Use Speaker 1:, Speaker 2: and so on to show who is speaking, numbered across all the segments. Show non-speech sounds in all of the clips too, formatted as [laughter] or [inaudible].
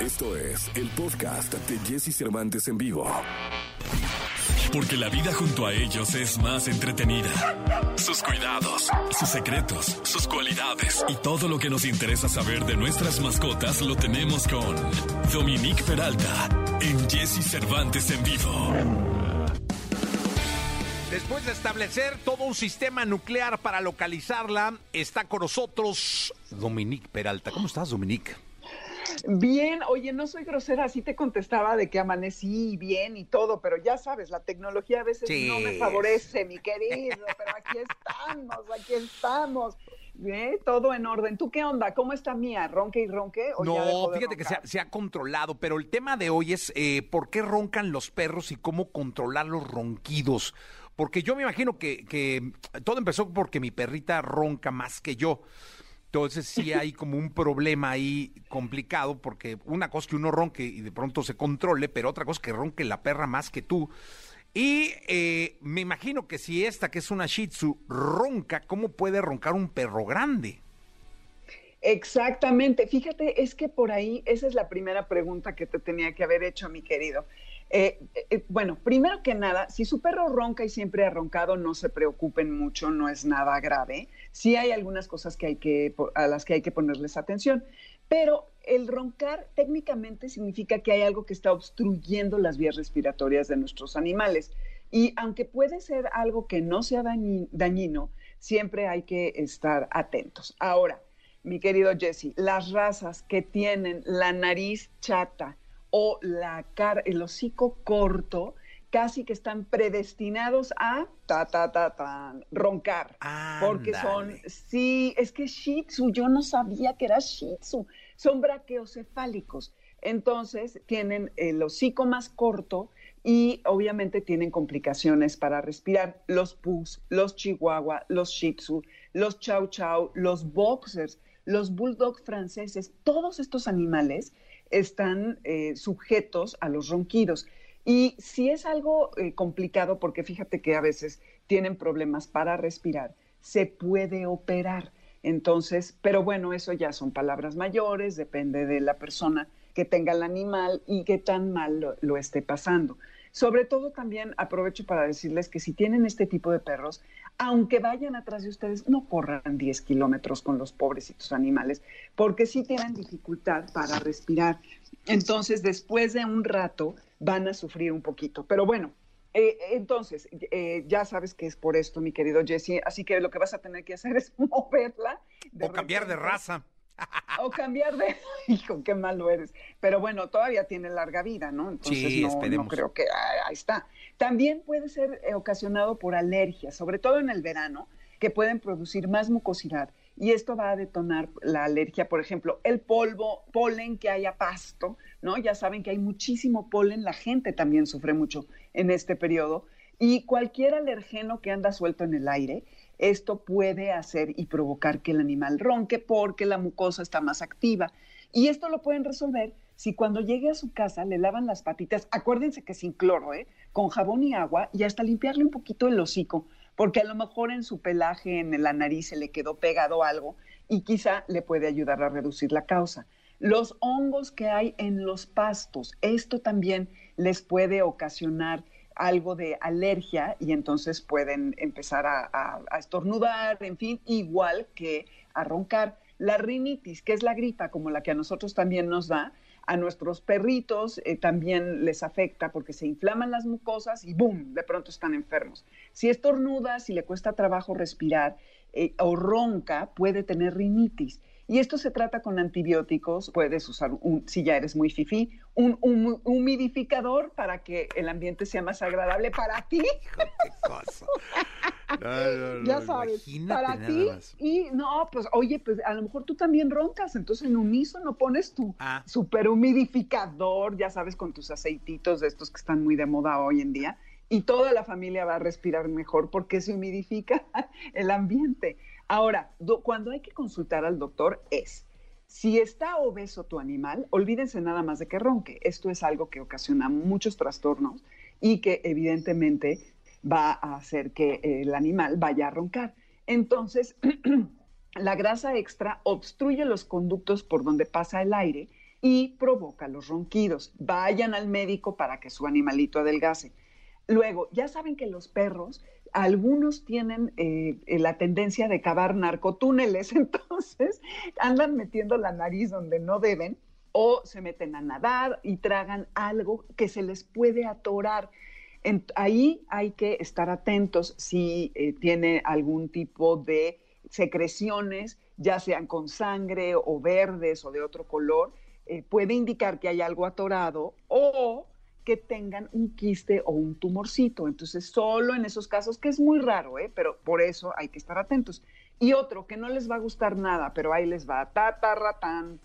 Speaker 1: Esto es el podcast de Jesse Cervantes en vivo.
Speaker 2: Porque la vida junto a ellos es más entretenida. Sus cuidados, sus secretos, sus cualidades y todo lo que nos interesa saber de nuestras mascotas lo tenemos con Dominique Peralta en Jesse Cervantes en vivo.
Speaker 3: Después de establecer todo un sistema nuclear para localizarla, está con nosotros Dominique Peralta. ¿Cómo estás, Dominique?
Speaker 4: Bien, oye, no soy grosera, así te contestaba de que amanecí bien y todo, pero ya sabes, la tecnología a veces no me favorece, mi querido, pero aquí estamos, aquí estamos. ¿Eh? Todo en orden. ¿Tú qué onda? ¿Cómo está Mía? ¿Ronque y ronque?
Speaker 3: no, fíjate que se ha, controlado, pero el tema de hoy es eh, por qué roncan los perros y cómo controlar los ronquidos. Porque yo me imagino que, que todo empezó porque mi perrita ronca más que yo. Entonces sí [laughs] hay como un problema ahí complicado porque una cosa que uno ronque y de pronto se controle, pero otra cosa es que ronque la perra más que tú. Y eh, me imagino que si esta, que es una Shih Tzu, ronca, ¿cómo puede roncar un perro grande?
Speaker 4: Exactamente. Fíjate, es que por ahí esa es la primera pregunta que te tenía que haber hecho, mi querido. Eh, eh, bueno, primero que nada, si su perro ronca y siempre ha roncado, no se preocupen mucho, no es nada grave. Sí hay algunas cosas que hay que, a las que hay que ponerles atención, pero el roncar técnicamente significa que hay algo que está obstruyendo las vías respiratorias de nuestros animales. Y aunque puede ser algo que no sea dañino, siempre hay que estar atentos. Ahora, mi querido Jesse, las razas que tienen la nariz chata, o la cara, el hocico corto, casi que están predestinados a ta ta ta ta roncar, porque son sí, es que Shih Tzu, yo no sabía que era Shih Tzu, son braqueocefálicos. Entonces, tienen el hocico más corto y obviamente tienen complicaciones para respirar. Los pus, los chihuahua, los shih tzu, los chow chow, los boxers, los bulldog franceses, todos estos animales están eh, sujetos a los ronquidos. Y si es algo eh, complicado, porque fíjate que a veces tienen problemas para respirar, se puede operar. Entonces, pero bueno, eso ya son palabras mayores, depende de la persona que tenga el animal y qué tan mal lo esté pasando. Sobre todo también aprovecho para decirles que si tienen este tipo de perros, aunque vayan atrás de ustedes, no corran 10 kilómetros con los pobrecitos animales, porque sí tienen dificultad para respirar. Entonces, después de un rato, van a sufrir un poquito. Pero bueno, eh, entonces, eh, ya sabes que es por esto, mi querido Jesse, así que lo que vas a tener que hacer [laughs] es moverla.
Speaker 3: o cambiar de raza
Speaker 4: o cambiar de, [laughs] hijo, qué malo eres. Pero bueno, todavía tiene larga vida, ¿no? Entonces no, creo que ahí está. También puede ser eh, ocasionado por alergias, sobre todo en el verano, que pueden producir más mucosidad. Y esto va a detonar la alergia, por ejemplo, el polvo, polen que haya pasto, ¿no? Ya saben que hay muchísimo polen, la gente también sufre mucho en este periodo. Y cualquier alergeno que anda suelto en el aire, esto puede hacer y provocar que el animal ronque porque la mucosa está más activa. Y esto lo pueden resolver si cuando llegue a su casa le lavan las patitas, acuérdense que sin cloro, ¿eh? con jabón y agua y hasta limpiarle un poquito el hocico, porque a lo mejor en su pelaje, en la nariz se le quedó pegado algo y quizá le puede ayudar a reducir la causa. Los hongos que hay en los pastos, esto también les puede ocasionar algo de alergia y entonces pueden empezar a, estornudar, en fin, igual que a roncar. La rinitis, que es la gripa como la que a nosotros también nos da, a nuestros perritos eh, también les afecta porque se inflaman las mucosas y ¡boom! De pronto están enfermos. Si estornuda, si le cuesta trabajo respirar eh, o ronca, puede tener rinitis. Y esto se trata con antibióticos. Puedes usar, un, si ya eres muy fifí, un, humidificador para que el ambiente sea más agradable para ti. [laughs] ya sabes, para ti. Y no, pues oye, pues a lo mejor tú también roncas, entonces en unísono pones tu ah. super humidificador, ya sabes, con tus aceititos de estos que están muy de moda hoy en día. Y toda la familia va a respirar mejor porque se humidifica [laughs] el ambiente. Ahora, cuando hay que consultar al doctor es, si está obeso tu animal, olvídense nada más de que ronque. Esto es algo que ocasiona muchos trastornos y que evidentemente va a hacer que el animal vaya a roncar. Entonces, [clears throat] la grasa extra obstruye los conductos por donde pasa el aire y provoca los ronquidos. Vayan al médico para que su animalito adelgace. Luego, ya saben que los perros, algunos tienen eh, la tendencia de cavar narcotúneles, [laughs] entonces andan metiendo la nariz donde no deben o se meten a nadar y tragan algo que se les puede atorar. ahí hay que estar atentos si eh, tiene algún tipo de secreciones, ya sean con sangre o verdes o de otro color, eh, puede indicar que hay algo atorado o que tengan un quiste o un tumorcito. Entonces, solo en esos casos, que es muy raro, ¿eh? pero por eso hay que estar atentos. Y otro, que no les va a gustar nada, pero ahí les va, tatarratán.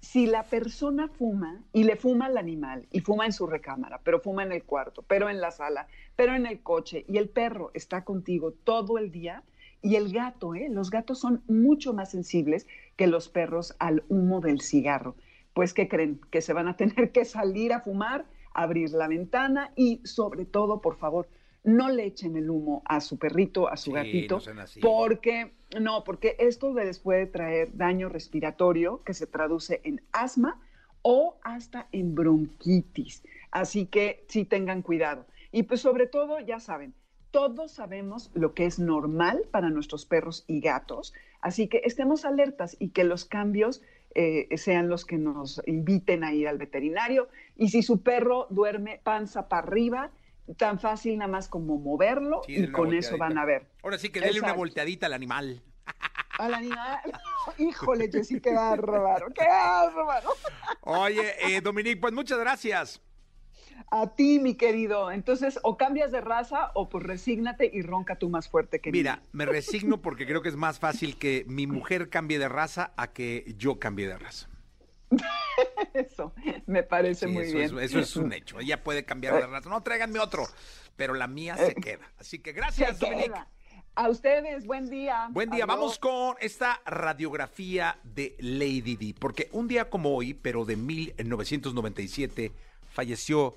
Speaker 4: Si la persona fuma y le fuma al animal y fuma en su recámara, pero fuma en el cuarto, pero en la sala, pero en el coche y el perro está contigo todo el día, y el gato, ¿eh? los gatos son mucho más sensibles que los perros al humo del cigarro pues ¿qué creen? Que se van a tener que salir a fumar, abrir la ventana y sobre todo, por favor, no le echen el humo a su perrito, a su gatito, porque no, porque esto les puede traer daño respiratorio que se traduce en asma o hasta en bronquitis. Así que sí tengan cuidado. Y pues sobre todo, ya saben, todos sabemos lo que es normal para nuestros perros y gatos, así que estemos alertas y que los cambios eh, sean los que nos inviten a ir al veterinario. Y si su perro duerme panza para arriba, tan fácil nada más como moverlo y con eso van a ver.
Speaker 3: Ahora sí que déle una volteadita al animal.
Speaker 4: Al animal. [laughs] Híjole, Jessy, qué bárbaro, qué bárbaro.
Speaker 3: Oye, eh, Dominique, pues muchas gracias.
Speaker 4: A ti, mi querido. Entonces, o cambias de raza o pues resígnate y ronca tú más fuerte que
Speaker 3: Mira, me resigno porque creo que es más fácil que mi mujer cambie de raza a que yo cambie de raza. [laughs]
Speaker 4: eso, me parece muy bien.
Speaker 3: eso es un [laughs] hecho. Ella puede cambiar de raza. No, tráiganme otro, pero la mía se eh, queda. Así que gracias, Dominique.
Speaker 4: A ustedes, buen día.
Speaker 3: Buen día. Vamos con esta radiografía de Lady D, porque un día como hoy, pero de 1997, falleció